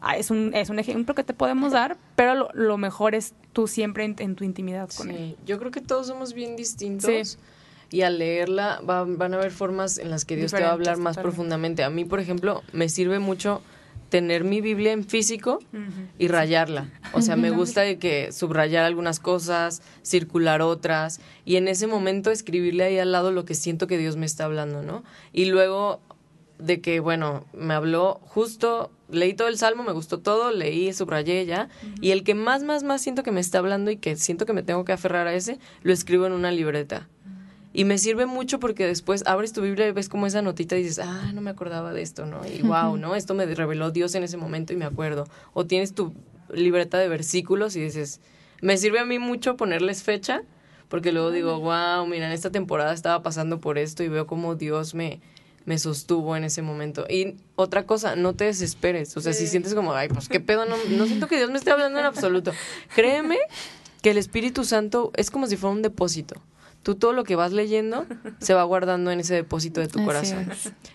Ah, es un, es un ejemplo que te podemos dar, pero lo, mejor es tú siempre en, tu intimidad con él. Yo creo que todos somos bien distintos. Y al leerla van a haber formas en las que Dios te va a hablar más profundamente. A mí, por ejemplo, me sirve mucho tener mi Biblia en físico y rayarla. O sea, me gusta de que subrayar algunas cosas, circular otras y en ese momento escribirle ahí al lado lo que siento que Dios me está hablando, ¿no? Y luego de que, bueno, me habló justo, leí todo el salmo, me gustó todo, leí, subrayé ya, y el que más, más, más siento que me está hablando y que siento que me tengo que aferrar a ese, lo escribo en una libreta. Y me sirve mucho porque después abres tu Biblia y ves como esa notita y dices, ah, no me acordaba de esto, ¿no? Y wow, ¿no? Esto me reveló Dios en ese momento y me acuerdo. O tienes tu libreta de versículos y dices, me sirve a mí mucho ponerles fecha, porque luego digo, wow, mira, en esta temporada estaba pasando por esto y veo como Dios me, me sostuvo en ese momento. Y otra cosa, no te desesperes. O sea, si sientes como, ay, pues qué pedo, no, no siento que Dios me esté hablando en absoluto. Créeme que el Espíritu Santo es como si fuera un depósito. Tú todo lo que vas leyendo se va guardando en ese depósito de tu corazón.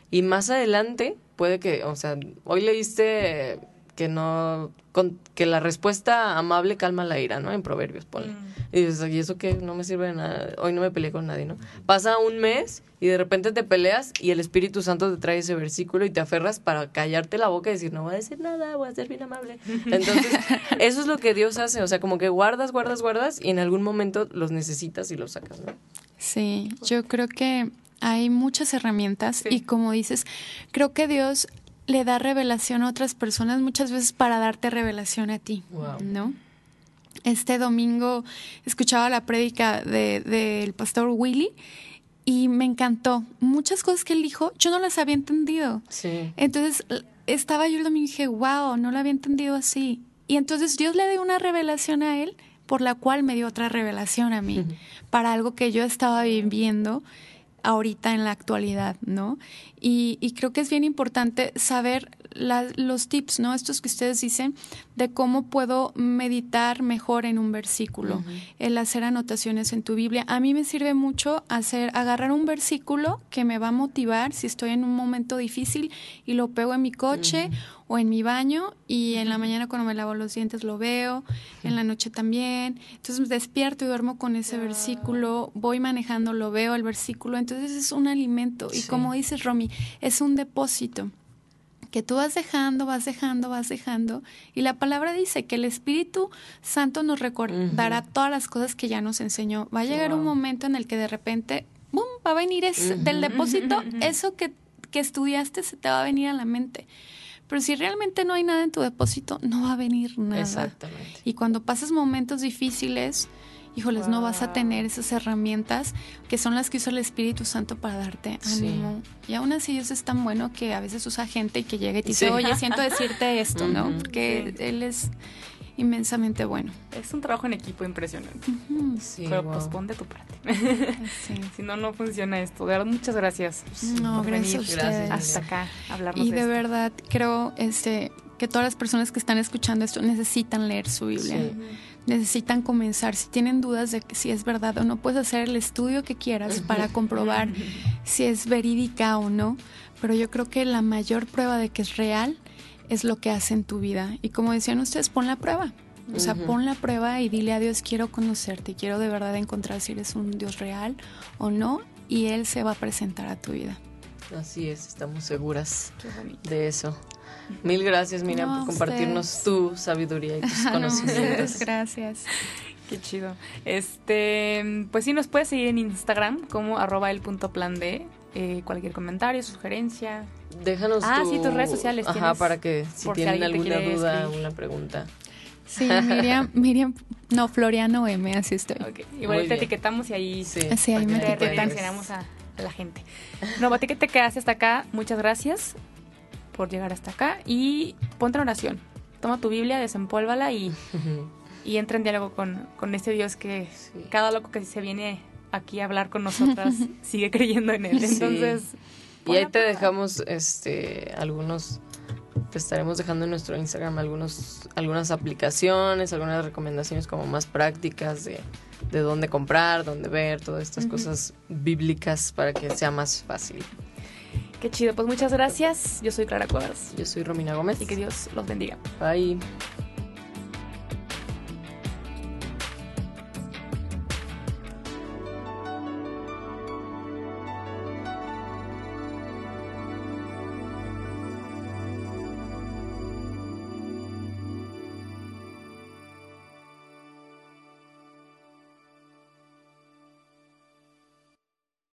Y más adelante puede que, o sea, hoy leíste que no con, que la respuesta amable calma la ira, ¿no? En Proverbios, ponle. Mm. Y dices, ¿y eso qué? No me sirve de nada. Hoy no me peleé con nadie, ¿no? Pasa un mes y de repente te peleas y el Espíritu Santo te trae ese versículo y te aferras para callarte la boca y decir, no voy a decir nada, voy a ser bien amable. Entonces, eso es lo que Dios hace. O sea, como que guardas, guardas, guardas y en algún momento los necesitas y los sacas, ¿no? Sí, yo creo que hay muchas herramientas y como dices, creo que Dios le da revelación a otras personas muchas veces para darte revelación a ti, ¿no? Este domingo escuchaba la prédica del de, pastor Willy y me encantó. Muchas cosas que él dijo, yo no las había entendido. Sí. Entonces estaba yo el domingo y dije, wow, no lo había entendido así. Y entonces Dios le dio una revelación a él, por la cual me dio otra revelación a mí, para algo que yo estaba viviendo ahorita en la actualidad, ¿no? Y, y creo que es bien importante saber los tips, ¿no? Estos que ustedes dicen de cómo puedo meditar mejor en un versículo, el hacer anotaciones en tu Biblia. A mí me sirve mucho hacer, agarrar un versículo que me va a motivar si estoy en un momento difícil y lo pego en mi coche o en mi baño y en la mañana cuando me lavo los dientes lo veo, en la noche también. Entonces despierto y duermo con ese versículo, voy manejando, lo veo el versículo, entonces es un alimento. Y como dices Romy, es un depósito que tú vas dejando, vas dejando, vas dejando. Y la palabra dice que el Espíritu Santo nos recordará todas las cosas que ya nos enseñó. Va a llegar un momento en el que de repente, ¡bum!, va a venir del depósito, eso que, que estudiaste se te va a venir a la mente. Pero si realmente no hay nada en tu depósito, no va a venir nada. Exactamente. Y cuando pasas momentos difíciles, híjoles, no vas a tener esas herramientas que son las que usa el Espíritu Santo para darte ánimo. Y aún así Dios es tan bueno que a veces usa gente y que llega y te dice, oye, siento decirte esto, ¿no? Porque Él es inmensamente bueno. Es un trabajo en equipo impresionante. Pero pues ponte tu parte. si no, no funciona esto. De verdad, muchas gracias. No, gracias Hasta acá hablarnos Y de, verdad creo este que todas las personas que están escuchando esto necesitan leer su Biblia necesitan comenzar. Si tienen dudas de que si es verdad o no, puedes hacer el estudio que quieras para comprobar si es verídica o no. Pero yo creo que la mayor prueba de que es real es lo que hace en tu vida. Y como decían ustedes, pon la prueba. O sea, pon la prueba y dile a Dios, quiero conocerte, quiero de verdad encontrar si eres un Dios real o no, y Él se va a presentar a tu vida. Así es, estamos seguras de eso. Mil gracias, Miriam, por compartirnos tu sabiduría y tus conocimientos. gracias. Qué chido. Este, pues sí, nos puedes seguir en Instagram como arroba el punto plan de eh, cualquier comentario, sugerencia. Déjanos ah, sí, tus redes sociales. Ajá, para que si tienen alguna duda, una pregunta. Sí, Miriam, Miriam, no, Floriano M, así estoy. Igual te etiquetamos y ahí, sí, sí ahí me etiquetan. a, a la gente. No, a ti que te quedaste hasta acá, muchas gracias por llegar hasta acá y ponte en oración. Toma tu Biblia, desempólvala y, y entra en diálogo con, con este Dios que cada loco que se viene aquí a hablar con nosotras sigue creyendo en él. Entonces... Y ahí te dejamos este algunos te estaremos dejando en nuestro Instagram algunos algunas aplicaciones, algunas recomendaciones como más prácticas de, de dónde comprar, dónde ver, todas estas cosas bíblicas para que sea más fácil. Qué chido, pues muchas gracias. Yo soy Clara Cuevas. Yo soy Romina Gómez. Y que Dios los bendiga. Bye.